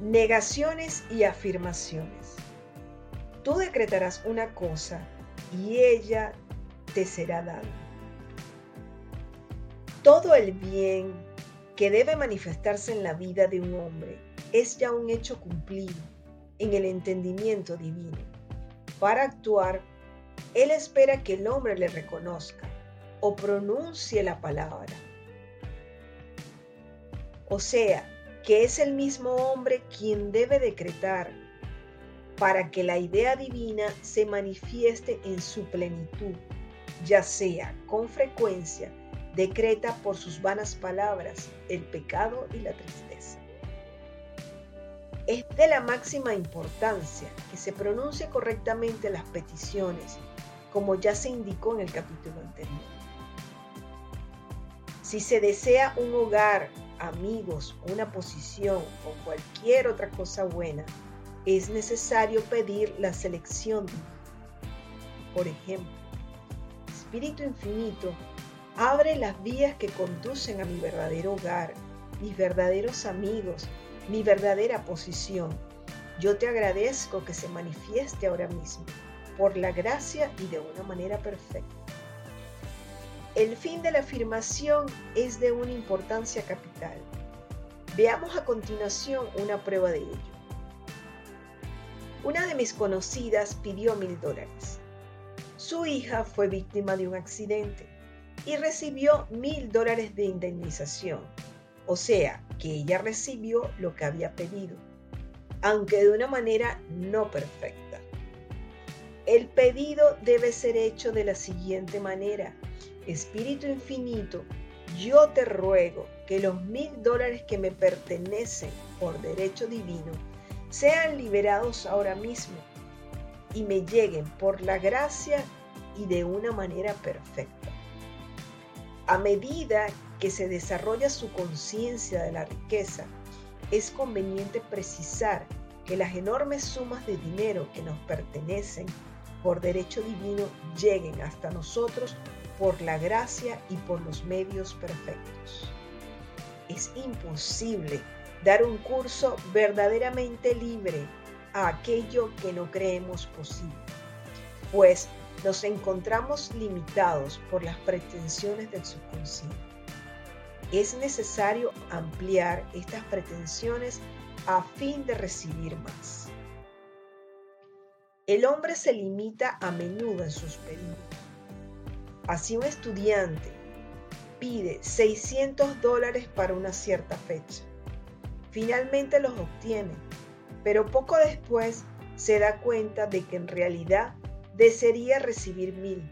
Negaciones y afirmaciones. Tú decretarás una cosa y ella te será dada. Todo el bien que debe manifestarse en la vida de un hombre es ya un hecho cumplido en el entendimiento divino. Para actuar, Él espera que el hombre le reconozca o pronuncie la palabra. O sea, que es el mismo hombre quien debe decretar para que la idea divina se manifieste en su plenitud, ya sea con frecuencia, decreta por sus vanas palabras el pecado y la tristeza. Es de la máxima importancia que se pronuncie correctamente las peticiones, como ya se indicó en el capítulo anterior. Si se desea un hogar, amigos, una posición o cualquier otra cosa buena, es necesario pedir la selección. Por ejemplo, Espíritu Infinito, abre las vías que conducen a mi verdadero hogar, mis verdaderos amigos, mi verdadera posición. Yo te agradezco que se manifieste ahora mismo, por la gracia y de una manera perfecta. El fin de la afirmación es de una importancia capital. Veamos a continuación una prueba de ello. Una de mis conocidas pidió mil dólares. Su hija fue víctima de un accidente y recibió mil dólares de indemnización. O sea, que ella recibió lo que había pedido, aunque de una manera no perfecta. El pedido debe ser hecho de la siguiente manera. Espíritu infinito, yo te ruego que los mil dólares que me pertenecen por derecho divino sean liberados ahora mismo y me lleguen por la gracia y de una manera perfecta. A medida que se desarrolla su conciencia de la riqueza, es conveniente precisar que las enormes sumas de dinero que nos pertenecen por derecho divino lleguen hasta nosotros por la gracia y por los medios perfectos. Es imposible dar un curso verdaderamente libre a aquello que no creemos posible, pues nos encontramos limitados por las pretensiones del subconsciente. Es necesario ampliar estas pretensiones a fin de recibir más. El hombre se limita a menudo en sus pedidos. Así un estudiante pide 600 dólares para una cierta fecha Finalmente los obtiene, pero poco después se da cuenta de que en realidad desearía recibir mil.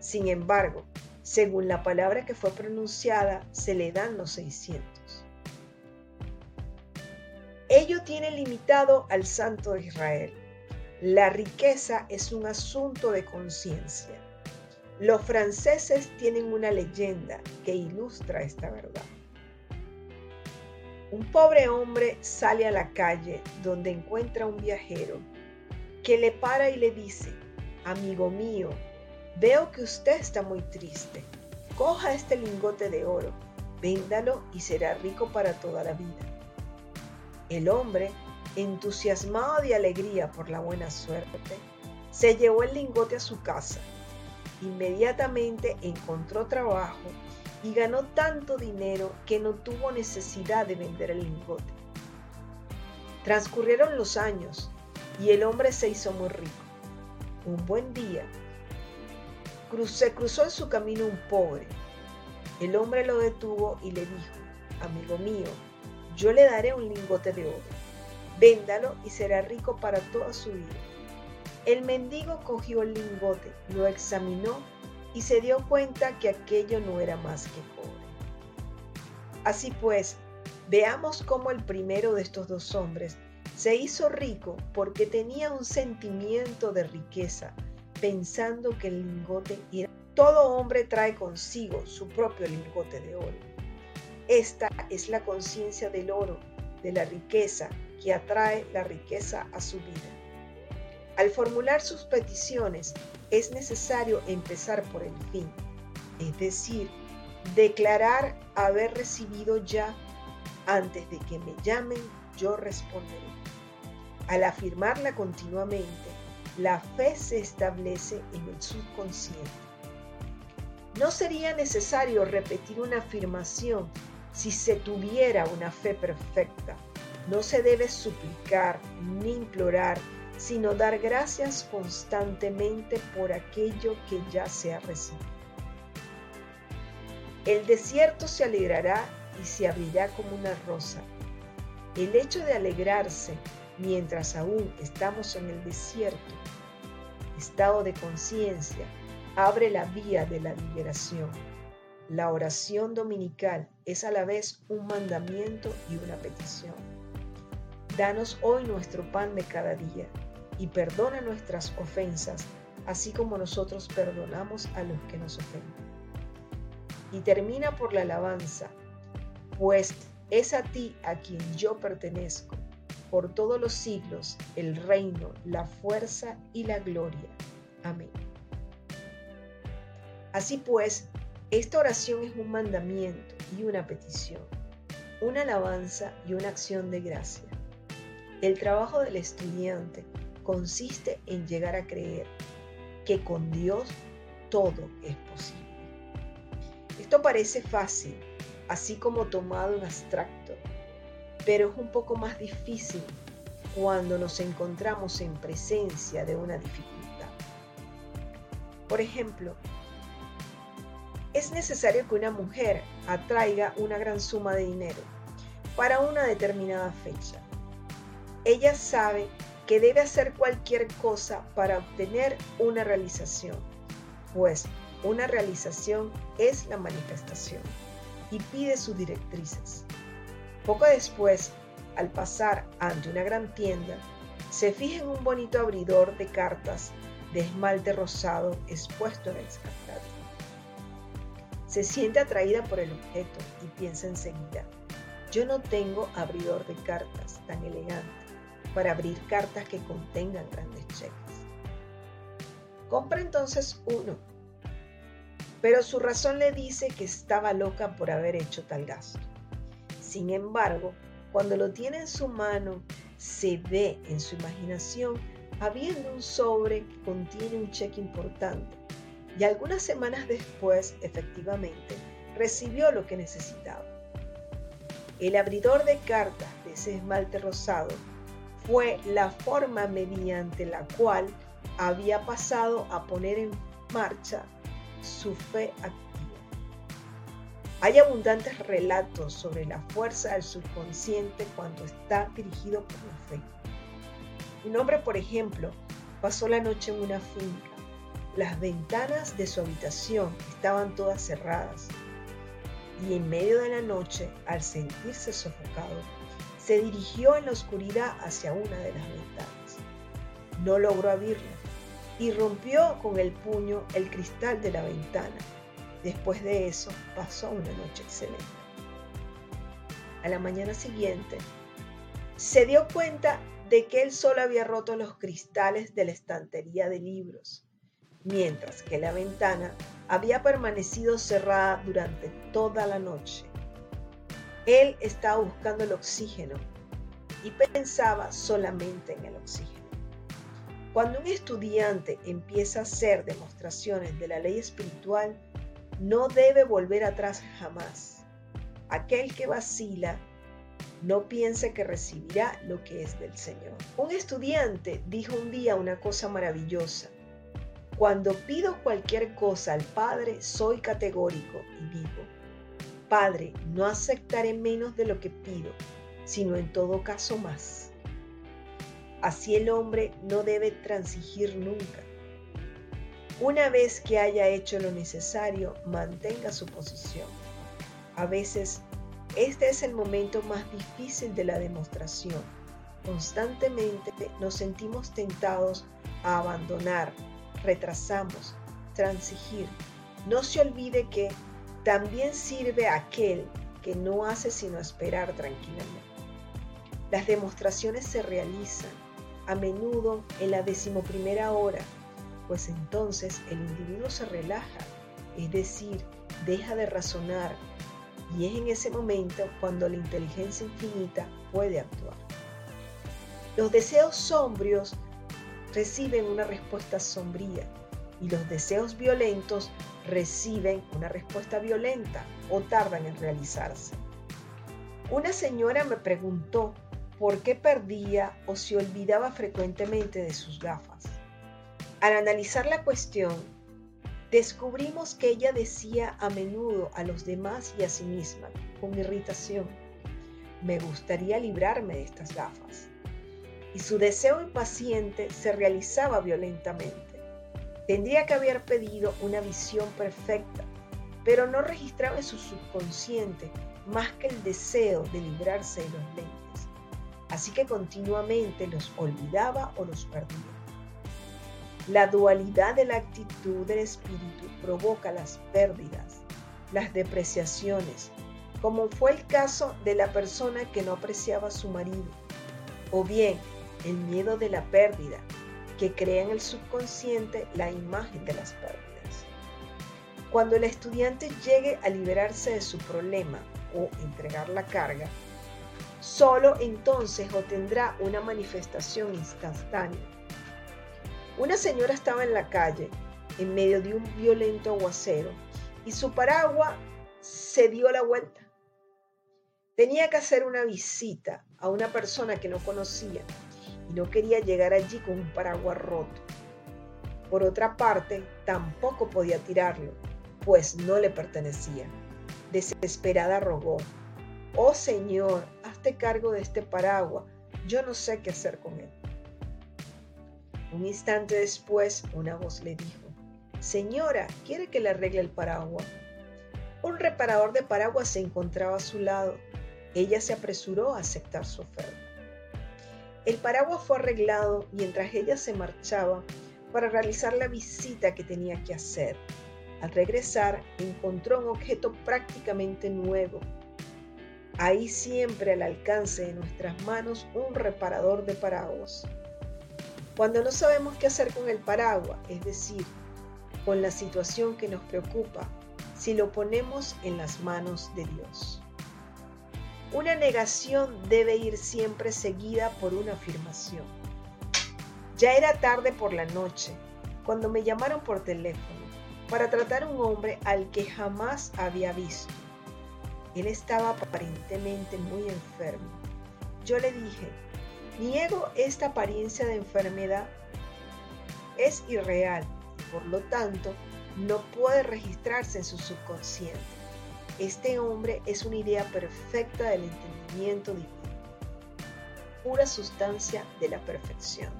Sin embargo, según la palabra que fue pronunciada, se le dan los 600. Ello tiene limitado al Santo de Israel. La riqueza es un asunto de conciencia. Los franceses tienen una leyenda que ilustra esta verdad. Un pobre hombre sale a la calle donde encuentra un viajero que le para y le dice, amigo mío, veo que usted está muy triste. Coja este lingote de oro, véndalo y será rico para toda la vida. El hombre, entusiasmado de alegría por la buena suerte, se llevó el lingote a su casa. Inmediatamente encontró trabajo y ganó tanto dinero que no tuvo necesidad de vender el lingote. Transcurrieron los años y el hombre se hizo muy rico. Un buen día, se cruzó en su camino un pobre. El hombre lo detuvo y le dijo, amigo mío, yo le daré un lingote de oro. Véndalo y será rico para toda su vida. El mendigo cogió el lingote, lo examinó y se dio cuenta que aquello no era más que cobre. Así pues, veamos cómo el primero de estos dos hombres se hizo rico porque tenía un sentimiento de riqueza, pensando que el lingote era... Todo hombre trae consigo su propio lingote de oro. Esta es la conciencia del oro, de la riqueza, que atrae la riqueza a su vida. Al formular sus peticiones, es necesario empezar por el fin, es decir, declarar haber recibido ya antes de que me llamen, yo responderé. Al afirmarla continuamente, la fe se establece en el subconsciente. No sería necesario repetir una afirmación si se tuviera una fe perfecta. No se debe suplicar ni implorar, sino dar gracias constantemente por aquello que ya se ha recibido. El desierto se alegrará y se abrirá como una rosa. El hecho de alegrarse mientras aún estamos en el desierto, estado de conciencia, abre la vía de la liberación. La oración dominical es a la vez un mandamiento y una petición. Danos hoy nuestro pan de cada día y perdona nuestras ofensas, así como nosotros perdonamos a los que nos ofenden. Y termina por la alabanza, pues es a ti a quien yo pertenezco, por todos los siglos, el reino, la fuerza y la gloria. Amén. Así pues, esta oración es un mandamiento y una petición, una alabanza y una acción de gracia. El trabajo del estudiante consiste en llegar a creer que con Dios todo es posible. Esto parece fácil, así como tomado en abstracto, pero es un poco más difícil cuando nos encontramos en presencia de una dificultad. Por ejemplo, es necesario que una mujer atraiga una gran suma de dinero para una determinada fecha. Ella sabe que debe hacer cualquier cosa para obtener una realización, pues una realización es la manifestación y pide sus directrices. Poco después, al pasar ante una gran tienda, se fija en un bonito abridor de cartas de esmalte rosado expuesto en el escaparate. Se siente atraída por el objeto y piensa enseguida, yo no tengo abridor de cartas tan elegante para abrir cartas que contengan grandes cheques. Compra entonces uno pero su razón le dice que estaba loca por haber hecho tal gasto. Sin embargo, cuando lo tiene en su mano, se ve en su imaginación habiendo un sobre que contiene un cheque importante y algunas semanas después, efectivamente, recibió lo que necesitaba. El abridor de cartas de ese esmalte rosado fue la forma mediante la cual había pasado a poner en marcha su fe activa. Hay abundantes relatos sobre la fuerza del subconsciente cuando está dirigido por la fe. Un hombre, por ejemplo, pasó la noche en una finca. Las ventanas de su habitación estaban todas cerradas y en medio de la noche, al sentirse sofocado, se dirigió en la oscuridad hacia una de las ventanas. No logró abrirla y rompió con el puño el cristal de la ventana. Después de eso pasó una noche excelente. A la mañana siguiente, se dio cuenta de que él solo había roto los cristales de la estantería de libros, mientras que la ventana había permanecido cerrada durante toda la noche. Él estaba buscando el oxígeno y pensaba solamente en el oxígeno. Cuando un estudiante empieza a hacer demostraciones de la ley espiritual, no debe volver atrás jamás. Aquel que vacila no piense que recibirá lo que es del Señor. Un estudiante dijo un día una cosa maravillosa. Cuando pido cualquier cosa al Padre, soy categórico y digo, Padre, no aceptaré menos de lo que pido, sino en todo caso más. Así el hombre no debe transigir nunca. Una vez que haya hecho lo necesario, mantenga su posición. A veces, este es el momento más difícil de la demostración. Constantemente nos sentimos tentados a abandonar, retrasamos, transigir. No se olvide que también sirve aquel que no hace sino esperar tranquilamente. Las demostraciones se realizan a menudo en la decimoprimera hora, pues entonces el individuo se relaja, es decir, deja de razonar, Y es en ese momento cuando la inteligencia infinita puede actuar. Los deseos sombrios reciben una respuesta sombría y los deseos violentos reciben una respuesta violenta o tardan en realizarse. Una señora me preguntó por qué perdía o se olvidaba frecuentemente de sus gafas. Al analizar la cuestión, descubrimos que ella decía a menudo a los demás y a sí misma, con irritación, me gustaría librarme de estas gafas. Y su deseo impaciente se realizaba violentamente. Tendría que haber pedido una visión perfecta, pero no registraba en su subconsciente más que el deseo de librarse de los lentes. Así que continuamente los olvidaba o los perdía. La dualidad de la actitud del espíritu provoca las pérdidas, las depreciaciones, como fue el caso de la persona que no apreciaba a su marido, o bien el miedo de la pérdida, que crea en el subconsciente la imagen de las pérdidas. Cuando el estudiante llegue a liberarse de su problema o entregar la carga, solo entonces obtendrá una manifestación instantánea. Una señora estaba en la calle en medio de un violento aguacero y su paraguas se dio la vuelta. Tenía que hacer una visita a una persona que no conocía y no quería llegar allí con un paraguas roto. Por otra parte, tampoco podía tirarlo, pues no le pertenecía. Desesperada rogó, Oh Señor, hazte cargo de este paraguas, yo no sé qué hacer con él. Un instante después, una voz le dijo, Señora, ¿quiere que le arregle el paraguas? Un reparador de paraguas se encontraba a su lado. Ella se apresuró a aceptar su oferta. El paraguas fue arreglado mientras ella se marchaba para realizar la visita que tenía que hacer. Al regresar, encontró un objeto prácticamente nuevo. Ahí siempre al alcance de nuestras manos un reparador de paraguas. Cuando no sabemos qué hacer con el paraguas, es decir, con la situación que nos preocupa, si lo ponemos en las manos de Dios. Una negación debe ir siempre seguida por una afirmación. Ya era tarde por la noche cuando me llamaron por teléfono para tratar a un hombre al que jamás había visto. Él estaba aparentemente muy enfermo. Yo le dije, niego esta apariencia de enfermedad. Es irreal y por lo tanto no puede registrarse en su subconsciente. Este hombre es una idea perfecta del entendimiento divino, pura sustancia de la perfección.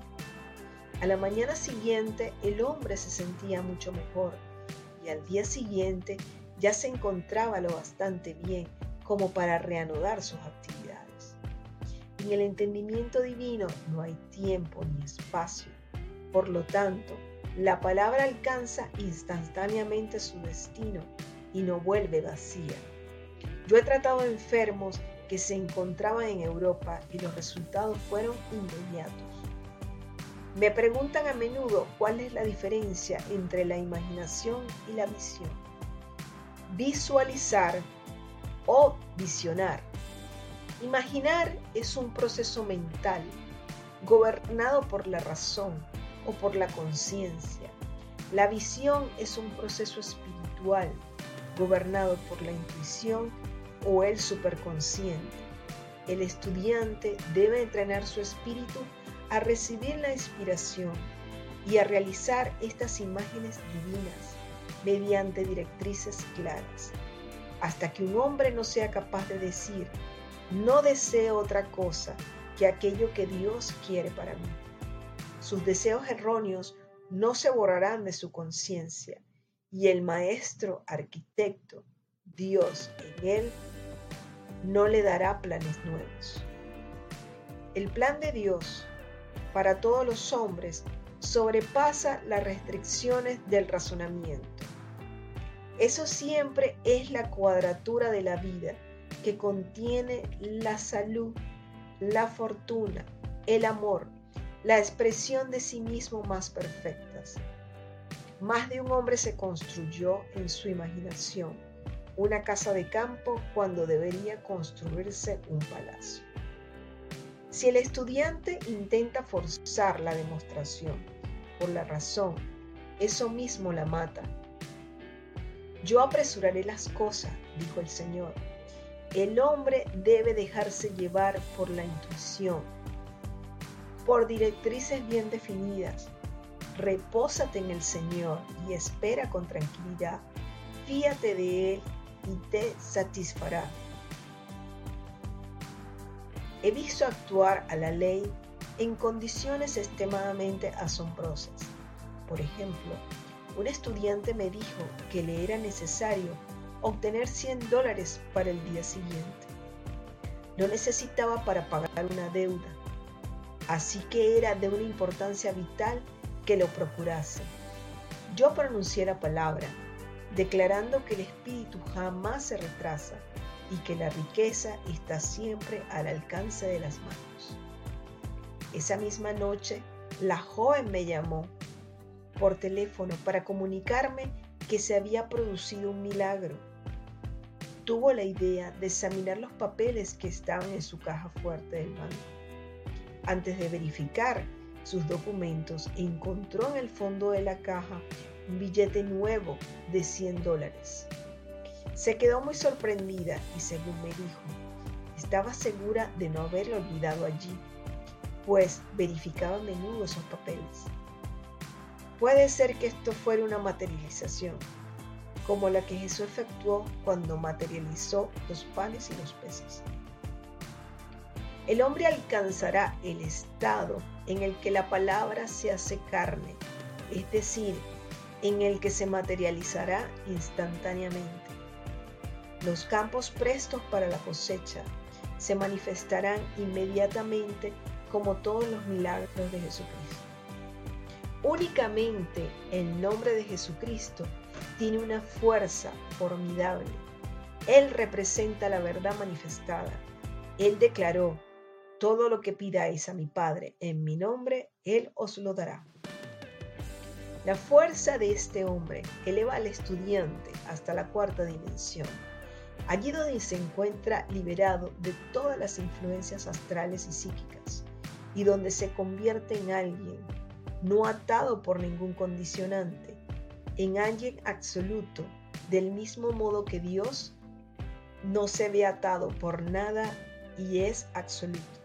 A la mañana siguiente el hombre se sentía mucho mejor y al día siguiente ya se encontraba lo bastante bien como para reanudar sus actividades. En el entendimiento divino no hay tiempo ni espacio. Por lo tanto, la palabra alcanza instantáneamente su destino y no vuelve vacía. Yo he tratado enfermos que se encontraban en Europa y los resultados fueron inmediatos. Me preguntan a menudo cuál es la diferencia entre la imaginación y la visión. Visualizar o visionar. Imaginar es un proceso mental gobernado por la razón o por la conciencia. La visión es un proceso espiritual gobernado por la intuición o el superconsciente. El estudiante debe entrenar su espíritu a recibir la inspiración y a realizar estas imágenes divinas mediante directrices claras, hasta que un hombre no sea capaz de decir, no deseo otra cosa que aquello que Dios quiere para mí. Sus deseos erróneos no se borrarán de su conciencia y el maestro arquitecto, Dios en él, no le dará planes nuevos. El plan de Dios para todos los hombres sobrepasa las restricciones del razonamiento. Eso siempre es la cuadratura de la vida que contiene la salud, la fortuna, el amor, la expresión de sí mismo más perfectas. Más de un hombre se construyó en su imaginación, una casa de campo cuando debería construirse un palacio. Si el estudiante intenta forzar la demostración por la razón, eso mismo la mata. Yo apresuraré las cosas, dijo el Señor. El hombre debe dejarse llevar por la intuición, por directrices bien definidas. Repósate en el Señor y espera con tranquilidad. Fíate de Él y te satisfará. He visto actuar a la ley en condiciones extremadamente asombrosas. Por ejemplo, un estudiante me dijo que le era necesario obtener 100 dólares para el día siguiente. Lo necesitaba para pagar una deuda, así que era de una importancia vital que lo procurase. Yo pronuncié la palabra declarando que el espíritu jamás se retrasa y que la riqueza está siempre al alcance de las manos. Esa misma noche, la joven me llamó por teléfono para comunicarme que se había producido un milagro. Tuvo la idea de examinar los papeles que estaban en su caja fuerte del banco. Antes de verificar sus documentos, encontró en el fondo de la caja un billete nuevo de 100 dólares. Se quedó muy sorprendida y según me dijo, estaba segura de no haberlo olvidado allí, pues verificaba a menudo esos papeles. Puede ser que esto fuera una materialización, como la que Jesús efectuó cuando materializó los panes y los peces. El hombre alcanzará el estado en el que la palabra se hace carne, es decir, en el que se materializará instantáneamente. Los campos prestos para la cosecha se manifestarán inmediatamente como todos los milagros de Jesucristo. Únicamente el nombre de Jesucristo tiene una fuerza formidable. Él representa la verdad manifestada. Él declaró, todo lo que pidáis a mi Padre en mi nombre, Él os lo dará. La fuerza de este hombre eleva al estudiante hasta la cuarta dimensión, allí donde se encuentra liberado de todas las influencias astrales y psíquicas, y donde se convierte en alguien no atado por ningún condicionante, en alguien absoluto, del mismo modo que Dios no se ve atado por nada y es absoluto.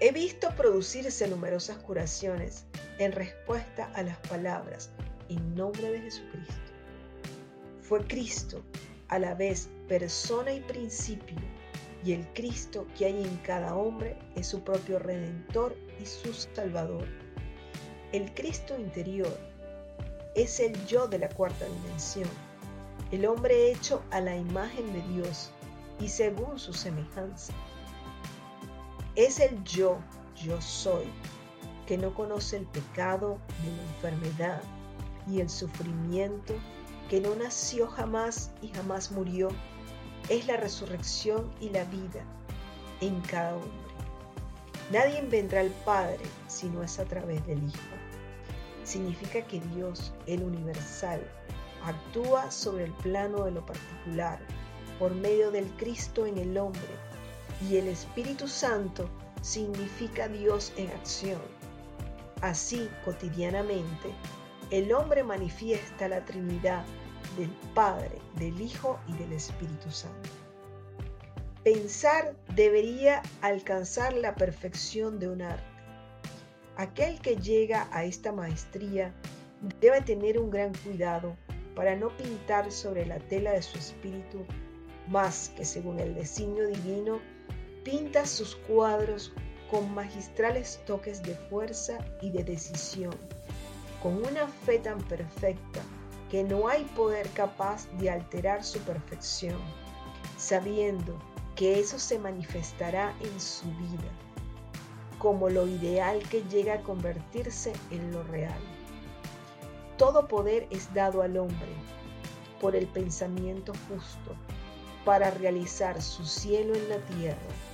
He visto producirse numerosas curaciones en respuesta a las palabras en nombre de Jesucristo. Fue Cristo a la vez persona y principio, y el Cristo que hay en cada hombre es su propio redentor y su salvador. El Cristo interior es el yo de la cuarta dimensión, el hombre hecho a la imagen de Dios y según su semejanza. Es el yo, yo soy, que no conoce el pecado ni la enfermedad y el sufrimiento, que no nació jamás y jamás murió, es la resurrección y la vida en cada hombre. Nadie vendrá al Padre si no es a través del Hijo. Significa que Dios, el universal, actúa sobre el plano de lo particular por medio del Cristo en el hombre y el Espíritu Santo significa Dios en acción Así, cotidianamente, el hombre manifiesta la Trinidad del Padre, del Hijo y del Espíritu Santo. Pensar debería alcanzar la perfección de un arte. Aquel que llega a esta maestría debe tener un gran cuidado para no pintar sobre la tela de su espíritu más que según el designio divino, pinta sus cuadros con magistrales toques de fuerza y de decisión, con una fe tan perfecta que no hay poder capaz de alterar su perfección, sabiendo que eso se manifestará en su vida, como lo ideal que llega a convertirse en lo real. Todo poder es dado al hombre por el pensamiento justo para realizar su cielo en la tierra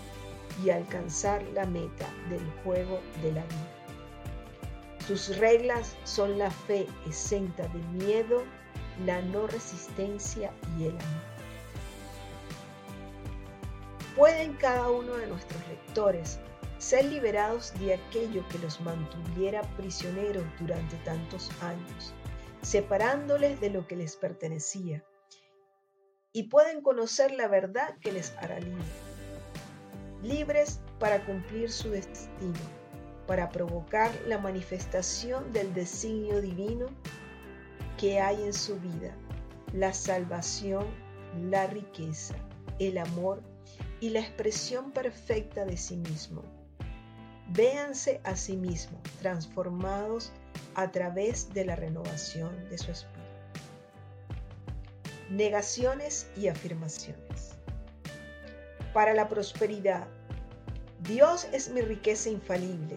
y alcanzar la meta del juego de la vida. Sus reglas son la fe exenta de miedo, la no resistencia y el amor. ¿Pueden cada uno de nuestros lectores ser liberados de aquello que los mantuviera prisioneros durante tantos años, separándoles de lo que les pertenecía? Y pueden conocer la verdad que les hará libres, libres para cumplir su destino, para provocar la manifestación del designio divino que hay en su vida, la salvación, la riqueza, el amor y la expresión perfecta de sí mismo. Véanse a sí mismos transformados a través de la renovación de su espíritu. Negaciones y afirmaciones. Para la prosperidad, Dios es mi riqueza infalible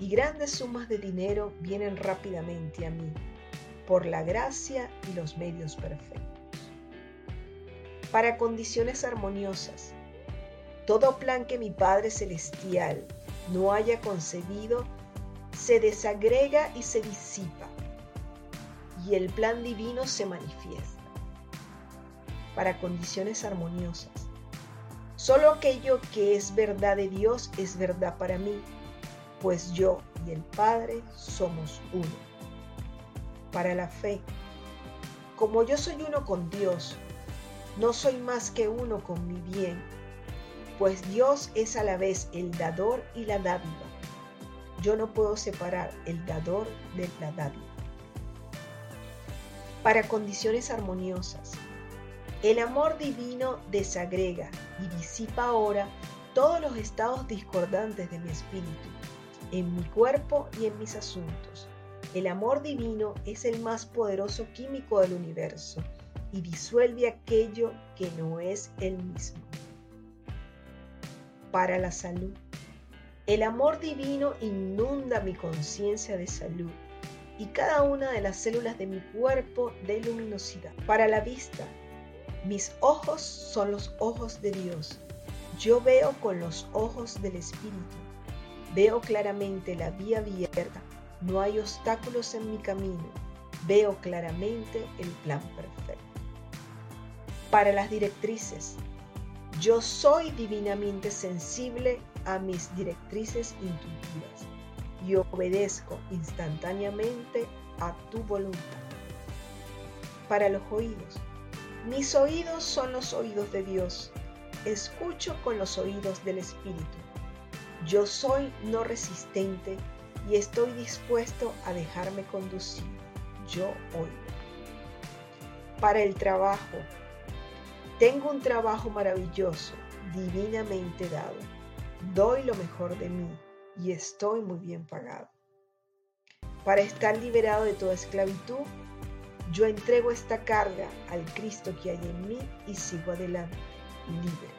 y grandes sumas de dinero vienen rápidamente a mí por la gracia y los medios perfectos. Para condiciones armoniosas, todo plan que mi Padre Celestial no haya concebido se desagrega y se disipa, y el plan divino se manifiesta. Para condiciones armoniosas, solo aquello que es verdad de Dios es verdad para mí, pues yo y el Padre somos uno. Para la fe, como yo soy uno con Dios, no soy más que uno con mi bien pues Dios es a la vez el dador y la dádiva. Yo no puedo separar el dador de la dádiva. Para condiciones armoniosas, el amor divino desagrega y disipa ahora todos los estados discordantes de mi espíritu, en mi cuerpo y en mis asuntos. El amor divino es el más poderoso químico del universo y disuelve aquello que no es el mismo para la salud. El amor divino inunda mi conciencia de salud y cada una de las células de mi cuerpo de luminosidad. Para la vista, mis ojos son los ojos de Dios. Yo veo con los ojos del Espíritu. Veo claramente la vía abierta. No hay obstáculos en mi camino. Veo claramente el plan perfecto. Para las directrices, yo soy divinamente sensible a mis directrices intuitivas y obedezco instantáneamente a tu voluntad. Para los oídos. Mis oídos son los oídos de Dios. Escucho con los oídos del Espíritu. Yo soy no resistente y estoy dispuesto a dejarme conducir. Yo oigo. Para el trabajo, tengo un trabajo maravilloso, divinamente dado. Doy lo mejor de mí y estoy muy bien pagado. Para estar liberado de toda esclavitud, yo entrego esta carga al Cristo que hay en mí y sigo adelante, libre.